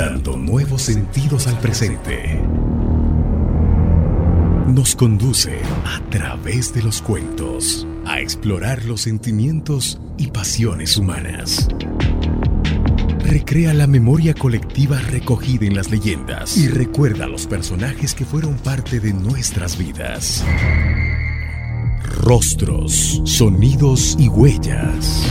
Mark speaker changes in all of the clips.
Speaker 1: dando nuevos sentidos al presente. Nos conduce a través de los cuentos a explorar los sentimientos y pasiones humanas. Recrea la memoria colectiva recogida en las leyendas y recuerda los personajes que fueron parte de nuestras vidas. Rostros, sonidos y huellas.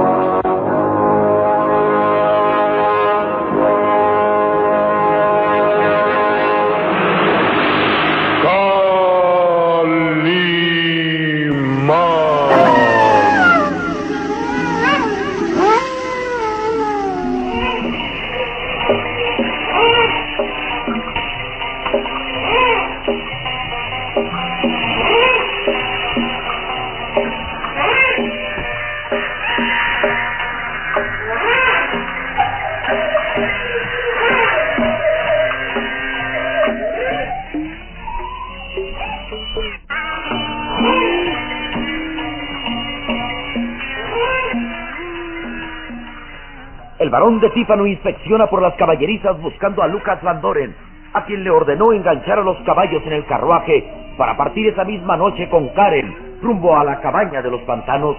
Speaker 2: Varón de Tífano inspecciona por las caballerizas buscando a Lucas Van Doren, a quien le ordenó enganchar a los caballos en el carruaje para partir esa misma noche con Karen rumbo a la cabaña de los pantanos.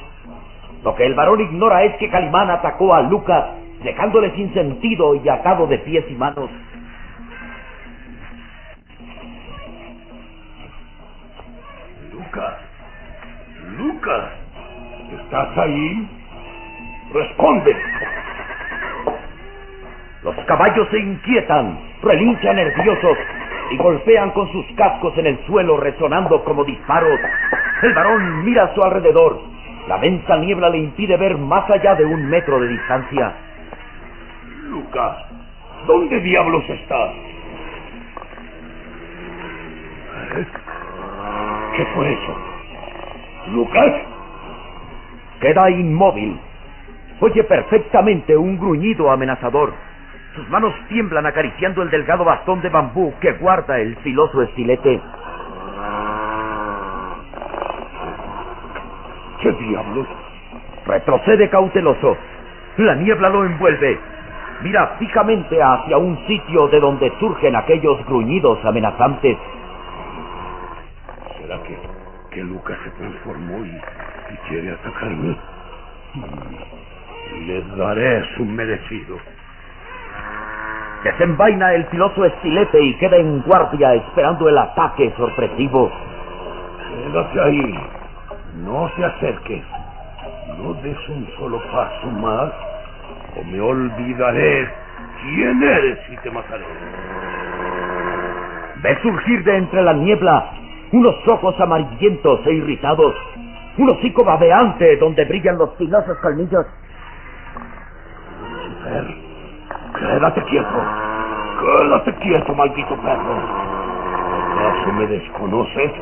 Speaker 2: Lo que el varón ignora es que Calimán atacó a Lucas, dejándole sin sentido y atado de pies y manos.
Speaker 3: Lucas, Lucas, ¿estás ahí? Responde.
Speaker 2: Los caballos se inquietan, relinchan nerviosos y golpean con sus cascos en el suelo resonando como disparos. El varón mira a su alrededor. La densa niebla le impide ver más allá de un metro de distancia.
Speaker 3: Lucas, ¿dónde diablos estás? ¿Qué fue eso? ¿Lucas?
Speaker 2: Queda inmóvil. Oye perfectamente un gruñido amenazador. Sus manos tiemblan acariciando el delgado bastón de bambú que guarda el filoso estilete.
Speaker 3: ¿Qué diablos?
Speaker 2: Retrocede cauteloso. La niebla lo envuelve. Mira fijamente hacia un sitio de donde surgen aquellos gruñidos amenazantes.
Speaker 3: ¿Será que, que Lucas se transformó y, y quiere atacarme? Mm, Le daré su merecido.
Speaker 2: Desenvaina el filoso estilete y queda en guardia esperando el ataque sorpresivo.
Speaker 3: Quédate ahí. No te acerques. No des un solo paso más o me olvidaré quién eres y te mataré.
Speaker 2: Ve surgir de entre la niebla unos ojos amarillentos e irritados, un hocico babeante donde brillan los filosos colmillos.
Speaker 3: Lucifer, quédate quieto. Quédate quieto, maldito perro. ¿Acaso me desconoces?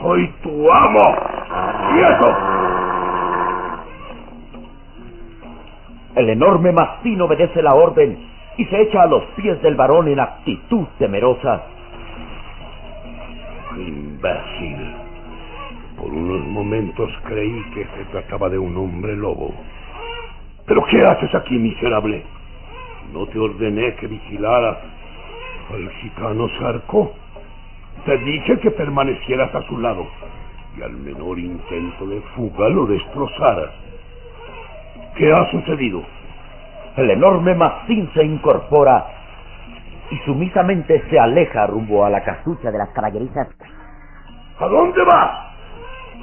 Speaker 3: Soy tu amo. ¡Quieto!
Speaker 2: El enorme mastín obedece la orden y se echa a los pies del varón en actitud temerosa.
Speaker 3: Imbécil. Por unos momentos creí que se trataba de un hombre lobo. ¿Pero qué haces aquí, miserable? ¿No te ordené que vigilaras al gitano Sarco? Te dije que permanecieras a su lado y al menor intento de fuga lo destrozaras. ¿Qué ha sucedido?
Speaker 2: El enorme mastín se incorpora y sumisamente se aleja rumbo a la casucha de las caballerizas.
Speaker 3: ¿A dónde vas?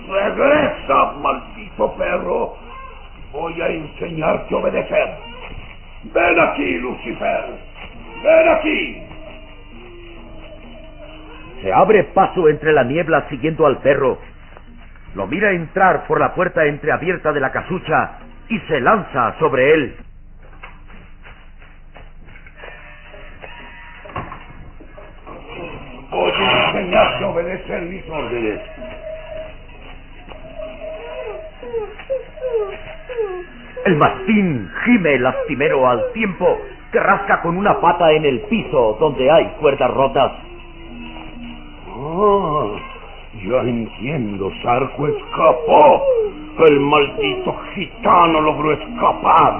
Speaker 3: Regresa, maldito perro. Voy a enseñarte a obedecer. Ven aquí, Lucifer. Ven aquí.
Speaker 2: Se abre paso entre la niebla siguiendo al perro. Lo mira entrar por la puerta entreabierta de la casucha y se lanza sobre él.
Speaker 3: Voy a enseñarte a obedecer mis órdenes.
Speaker 2: El mastín gime lastimero al tiempo que rasca con una pata en el piso donde hay cuerdas rotas.
Speaker 3: Ah, ya entiendo, Sarco escapó. El maldito gitano logró escapar.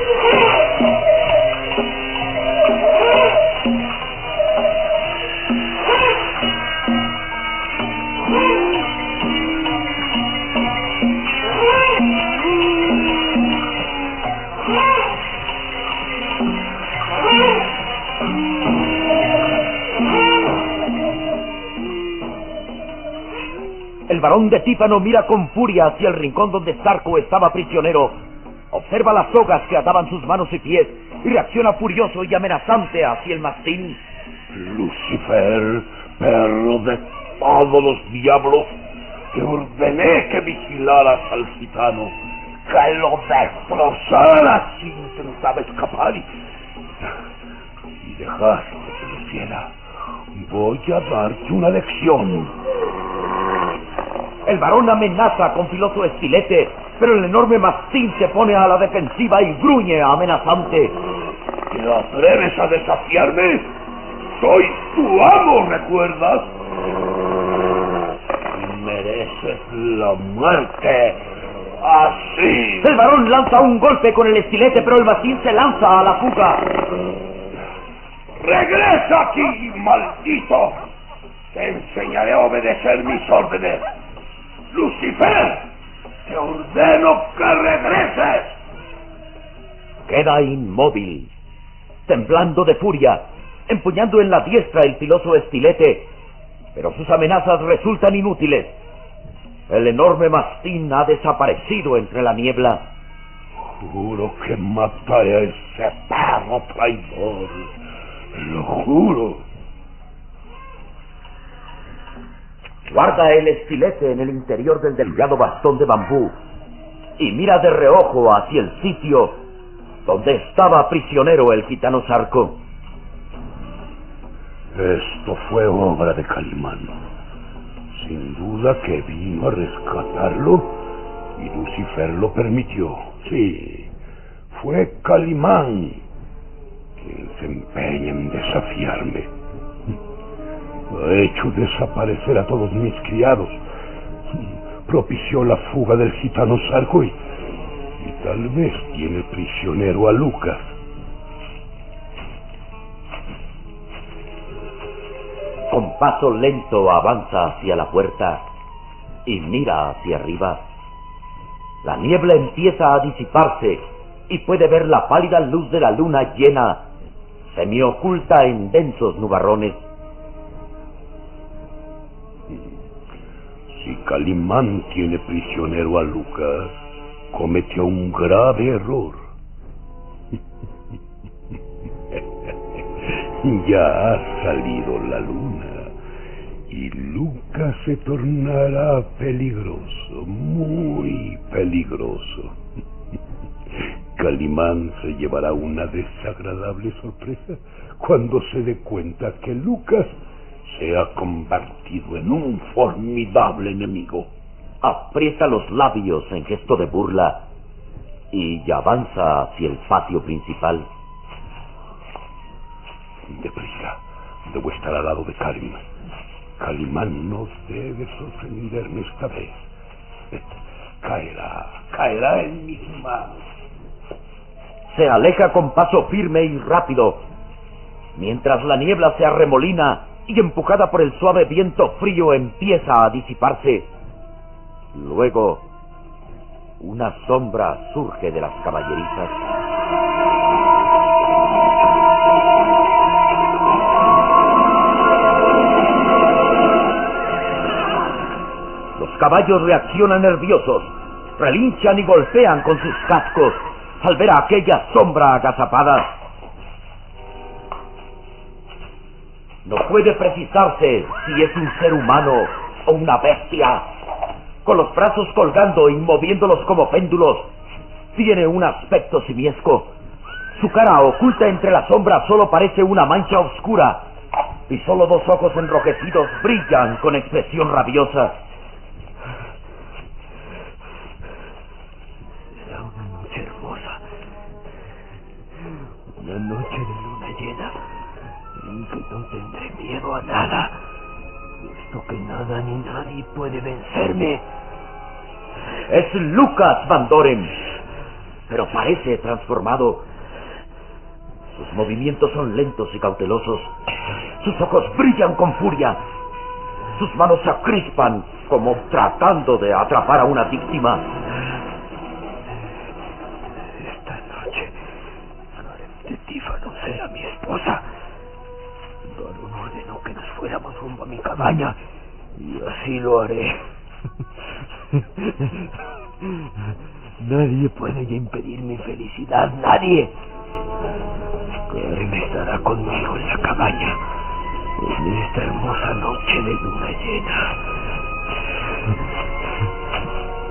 Speaker 2: varón de Tífano mira con furia hacia el rincón donde Sarco estaba prisionero. Observa las sogas que ataban sus manos y pies y reacciona furioso y amenazante hacia el mastín.
Speaker 3: Lucifer, perro de todos los diablos, te ordené que vigilaras al gitano, que lo destrozaras si intentaba escapar y, y dejaste que hiciera. Voy a darte una lección.
Speaker 2: El varón amenaza con filoso estilete, pero el enorme mastín se pone a la defensiva y gruñe amenazante.
Speaker 3: ¿Te atreves a desafiarme? Soy tu amo, ¿recuerdas? Y mereces la muerte. Así.
Speaker 2: El varón lanza un golpe con el estilete, pero el mastín se lanza a la fuga.
Speaker 3: ¡Regresa aquí, maldito! Te enseñaré a obedecer mis órdenes. Lucifer, te ordeno que regreses.
Speaker 2: Queda inmóvil, temblando de furia, empuñando en la diestra el filoso estilete, pero sus amenazas resultan inútiles. El enorme mastín ha desaparecido entre la niebla.
Speaker 3: Juro que mataré a ese perro traidor. Lo juro.
Speaker 2: Guarda el estilete en el interior del delgado bastón de bambú y mira de reojo hacia el sitio donde estaba prisionero el gitano Sarco.
Speaker 3: Esto fue obra de Calimán. Sin duda que vino a rescatarlo y Lucifer lo permitió. Sí, fue Calimán quien se empeña en desafiarme. Ha hecho desaparecer a todos mis criados. Propició la fuga del gitano Sarco y, y tal vez tiene prisionero a Lucas.
Speaker 2: Con paso lento avanza hacia la puerta y mira hacia arriba. La niebla empieza a disiparse y puede ver la pálida luz de la luna llena, semioculta en densos nubarrones.
Speaker 3: Calimán tiene prisionero a Lucas, cometió un grave error. Ya ha salido la luna y Lucas se tornará peligroso, muy peligroso. Calimán se llevará una desagradable sorpresa cuando se dé cuenta que Lucas se ha convertido en un formidable enemigo.
Speaker 2: Aprieta los labios en gesto de burla y avanza hacia el patio principal.
Speaker 3: Deprisa, debo estar al lado de Karim. Calimán no debe sorprenderme esta vez. Caerá, caerá en mis manos.
Speaker 2: Se aleja con paso firme y rápido, mientras la niebla se arremolina y empujada por el suave viento frío empieza a disiparse. Luego, una sombra surge de las caballerizas. Los caballos reaccionan nerviosos, relinchan y golpean con sus cascos al ver a aquella sombra agazapada. No puede precisarse si es un ser humano o una bestia. Con los brazos colgando y moviéndolos como péndulos, tiene un aspecto simiesco. Su cara oculta entre la sombra solo parece una mancha oscura y solo dos ojos enrojecidos brillan con expresión rabiosa.
Speaker 4: No tendré miedo a nada. Puesto que nada ni nadie puede vencerme.
Speaker 2: Es Lucas Van Doren, pero parece transformado. Sus movimientos son lentos y cautelosos. Sus ojos brillan con furia. Sus manos se acrispan como tratando de atrapar a una víctima.
Speaker 4: Mi cabaña y así lo haré. Nadie puede impedir mi felicidad, nadie. Karen estará conmigo en la cabaña en esta hermosa noche de luna llena.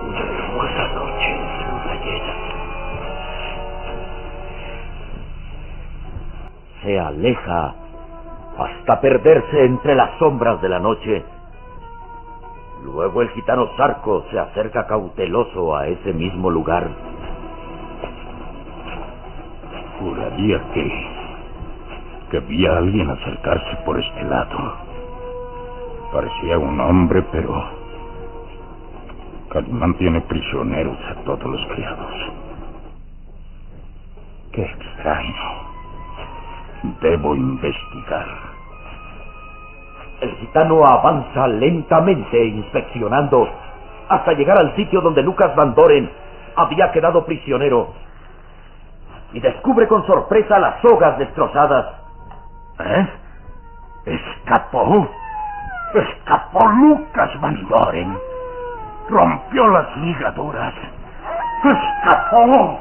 Speaker 4: Una hermosa noche de luna llena.
Speaker 2: Se aleja hasta perderse entre las sombras de la noche. Luego el gitano Zarco se acerca cauteloso a ese mismo lugar.
Speaker 3: Juraría que. que vi a alguien acercarse por este lado. Parecía un hombre, pero. Calimán tiene prisioneros a todos los criados. Qué extraño. Debo investigar.
Speaker 2: El gitano avanza lentamente inspeccionando hasta llegar al sitio donde Lucas Van Doren había quedado prisionero y descubre con sorpresa las sogas destrozadas.
Speaker 3: ¿Eh? Escapó. Escapó Lucas Van Doren. Rompió las ligaduras. Escapó.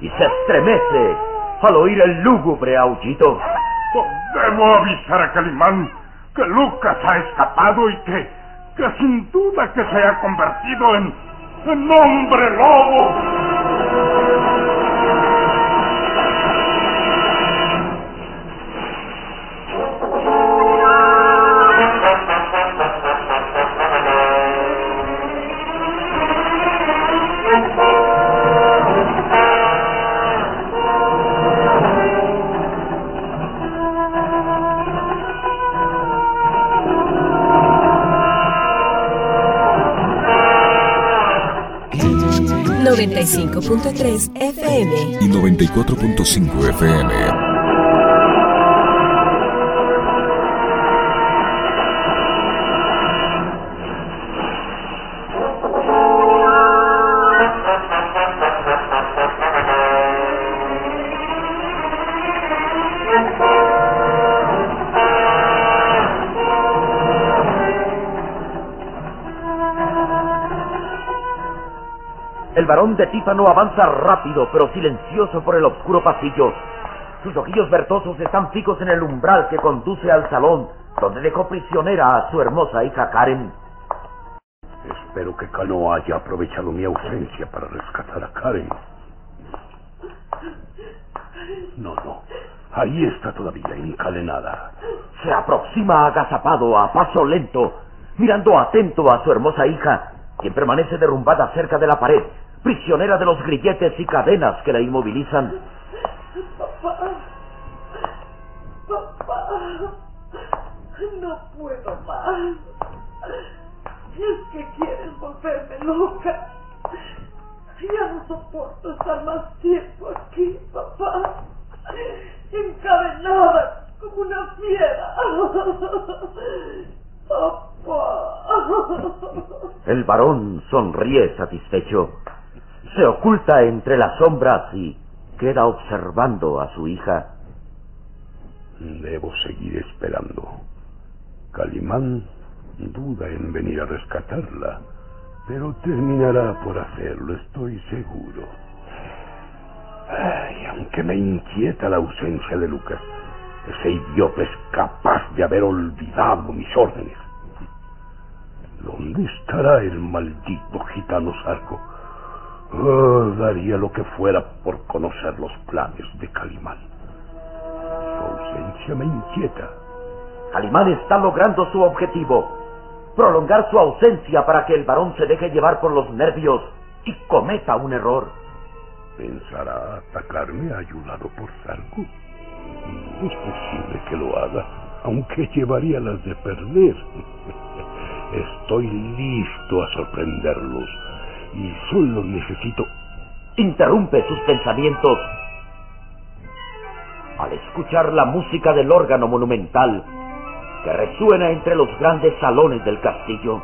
Speaker 2: Y se estremece al oír el lúgubre aullido.
Speaker 3: Debo avisar a Calimán que Lucas ha escapado y que, que sin duda que se ha convertido en, en hombre lobo.
Speaker 5: .3 FM
Speaker 6: y 94.5 FM.
Speaker 2: El varón de Tífano avanza rápido pero silencioso por el oscuro pasillo. Sus ojillos vertosos están fijos en el umbral que conduce al salón, donde dejó prisionera a su hermosa hija Karen.
Speaker 3: Espero que Cano haya aprovechado mi ausencia para rescatar a Karen. No, no. Ahí está todavía, encadenada.
Speaker 2: Se aproxima agazapado a paso lento, mirando atento a su hermosa hija, quien permanece derrumbada cerca de la pared, prisionera de los grilletes y cadenas que la inmovilizan.
Speaker 7: Papá, papá, no puedo más. Es que quieres volverme loca. Ya no soporto estar más tiempo aquí, papá. Encadenada como una fiera. Papá.
Speaker 2: El varón sonríe satisfecho. Se oculta entre las sombras y queda observando a su hija.
Speaker 3: Debo seguir esperando. Calimán duda en venir a rescatarla, pero terminará por hacerlo, estoy seguro. Ay, aunque me inquieta la ausencia de Lucas, ese idiota es capaz de haber olvidado mis órdenes. ¿Dónde estará el maldito gitano Sarco? Oh, daría lo que fuera por conocer los planes de Calimán. Su ausencia me inquieta.
Speaker 2: Calimán está logrando su objetivo, prolongar su ausencia para que el varón se deje llevar por los nervios y cometa un error.
Speaker 3: ¿Pensará atacarme ayudado por Sarco? Es posible que lo haga, aunque llevaría las de perder. Estoy listo a sorprenderlos y solo necesito...
Speaker 2: Interrumpe sus pensamientos al escuchar la música del órgano monumental que resuena entre los grandes salones del castillo.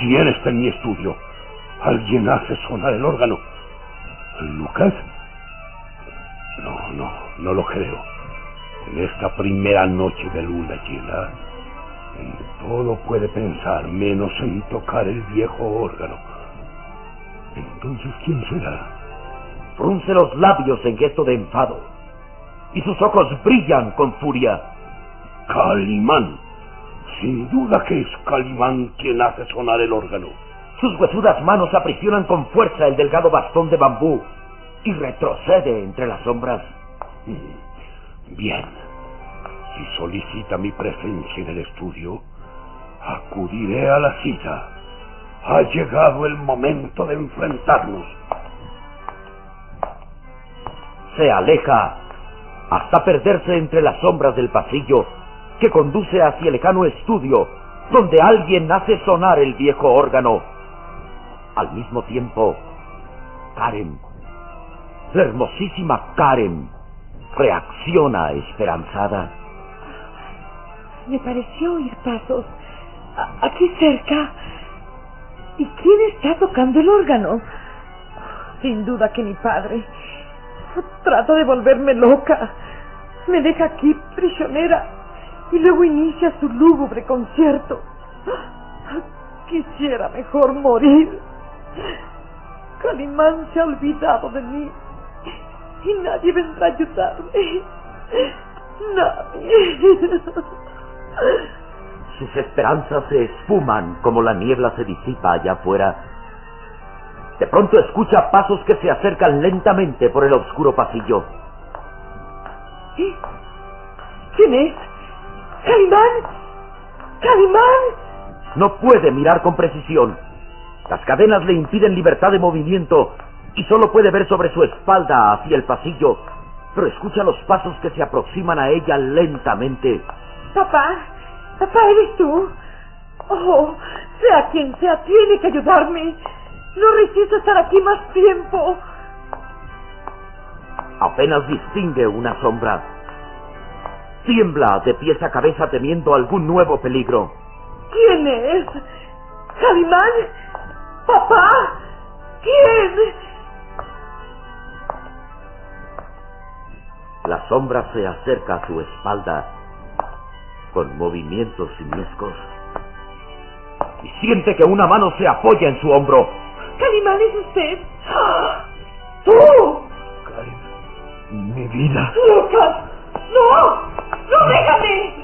Speaker 3: ¿Quién está en mi estudio? ¿Alguien hace sonar el órgano? ¿Lucas? No, no, no lo creo. En esta primera noche de luna llena, en todo puede pensar menos en tocar el viejo órgano. Entonces, ¿quién será?
Speaker 2: Frunce los labios en gesto de enfado y sus ojos brillan con furia.
Speaker 3: Calimán. Sin duda que es Calimán quien hace sonar el órgano.
Speaker 2: Sus huesudas manos aprisionan con fuerza el delgado bastón de bambú y retrocede entre las sombras.
Speaker 3: Bien. Si solicita mi presencia en el estudio, acudiré a la cita. Ha llegado el momento de enfrentarnos.
Speaker 2: Se aleja hasta perderse entre las sombras del pasillo que conduce hacia el lejano estudio donde alguien hace sonar el viejo órgano. Al mismo tiempo, Karen, la hermosísima Karen, reacciona esperanzada.
Speaker 7: Me pareció oír pasos aquí cerca. ¿Y quién está tocando el órgano? Sin duda que mi padre. Trata de volverme loca. Me deja aquí prisionera y luego inicia su lúgubre concierto. Quisiera mejor morir. Calimán se ha olvidado de mí y nadie vendrá a ayudarme. Nadie.
Speaker 2: Sus esperanzas se esfuman como la niebla se disipa allá afuera. De pronto escucha pasos que se acercan lentamente por el oscuro pasillo.
Speaker 7: ¿Quién es? ¡Calimán! ¡Calimán!
Speaker 2: No puede mirar con precisión. Las cadenas le impiden libertad de movimiento y solo puede ver sobre su espalda hacia el pasillo, pero escucha los pasos que se aproximan a ella lentamente.
Speaker 7: Papá, papá, ¿eres tú? Oh, sea quien sea, tiene que ayudarme. No resisto estar aquí más tiempo.
Speaker 2: Apenas distingue una sombra. Tiembla de pies a cabeza temiendo algún nuevo peligro.
Speaker 7: ¿Quién es? ¿Calimán? ¿Papá? ¿Quién?
Speaker 2: La sombra se acerca a su espalda con movimientos simiescos y siente que una mano se apoya en su hombro.
Speaker 7: ¿Calimán es usted? ¡Tú!
Speaker 4: mi vida.
Speaker 7: ¡Lucas! ¡No! ¡No, déjame!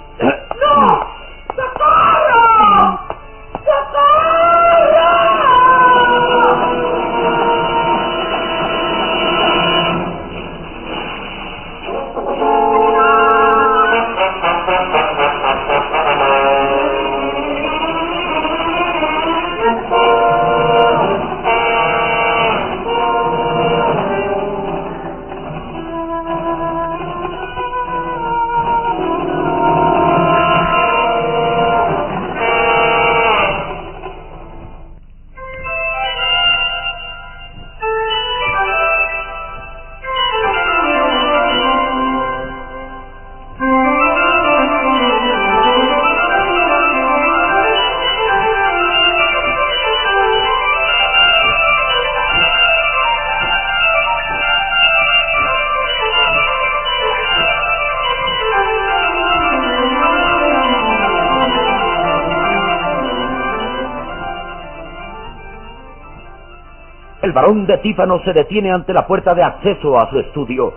Speaker 2: De Tífano se detiene ante la puerta de acceso a su estudio.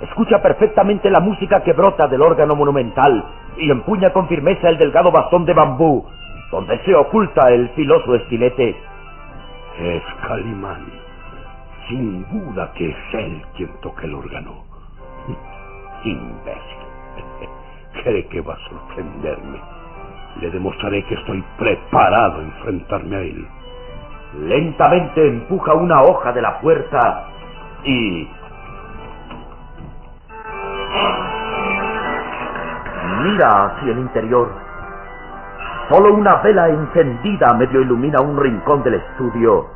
Speaker 2: Escucha perfectamente la música que brota del órgano monumental y empuña con firmeza el delgado bastón de bambú, donde se oculta el filoso estilete.
Speaker 3: Es Calimán. Sin duda que es él quien toca el órgano. Imbécil. Cree que va a sorprenderme. Le demostraré que estoy preparado a enfrentarme a él.
Speaker 2: Lentamente empuja una hoja de la puerta y... Mira hacia el interior. Solo una vela encendida medio ilumina un rincón del estudio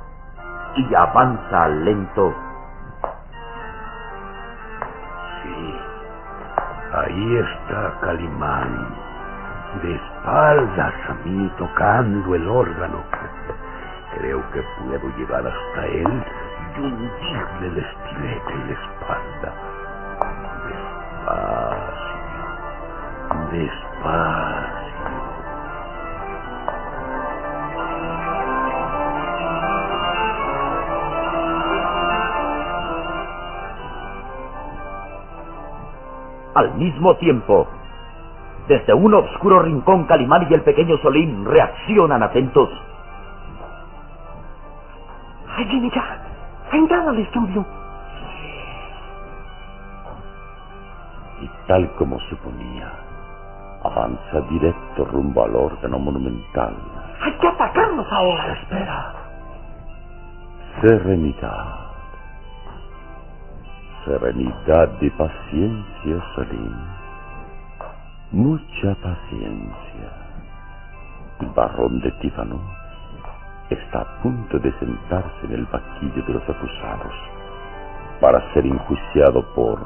Speaker 2: y avanza lento.
Speaker 3: Sí, ahí está Calimán, de espaldas a mí tocando el órgano. Creo que puedo llegar hasta él y hundirle el estilete en la espalda. Despacio, despacio.
Speaker 2: Al mismo tiempo, desde un oscuro rincón, Calimán y el pequeño Solín reaccionan atentos.
Speaker 4: Al estudio.
Speaker 8: Y tal como suponía, avanza directo rumbo al órgano monumental.
Speaker 4: Hay que atacarnos ahora.
Speaker 8: Espera. Serenidad. Serenidad y paciencia, Salim. Mucha paciencia. Barrón de Tífano está a punto de sentarse en el banquillo de los acusados para ser enjuiciado por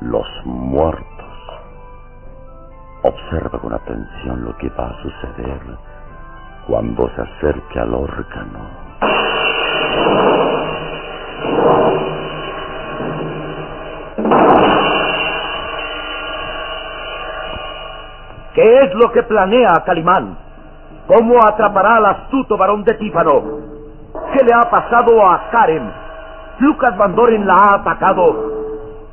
Speaker 8: los muertos. Observa con atención lo que va a suceder cuando se acerque al órgano.
Speaker 2: ¿Qué es lo que planea Calimán? ¿Cómo atrapará al astuto varón de Tífano? ¿Qué le ha pasado a Karen? Lucas Van Doren la ha atacado.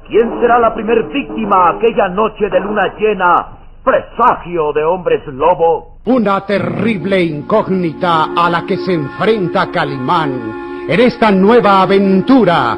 Speaker 2: ¿Quién será la primer víctima aquella noche de luna llena? Presagio de hombres lobo.
Speaker 9: Una terrible incógnita a la que se enfrenta Calimán en esta nueva aventura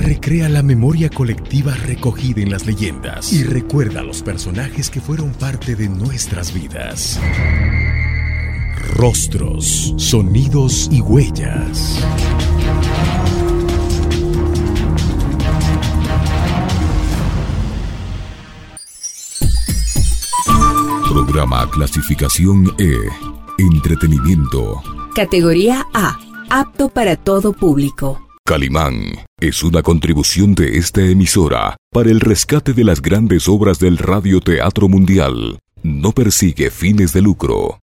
Speaker 1: Recrea la memoria colectiva recogida en las leyendas y recuerda a los personajes que fueron parte de nuestras vidas. Rostros, sonidos y huellas.
Speaker 6: Programa clasificación E. Entretenimiento.
Speaker 5: Categoría A. Apto para todo público.
Speaker 6: Calimán es una contribución de esta emisora para el rescate de las grandes obras del radioteatro mundial. No persigue fines de lucro.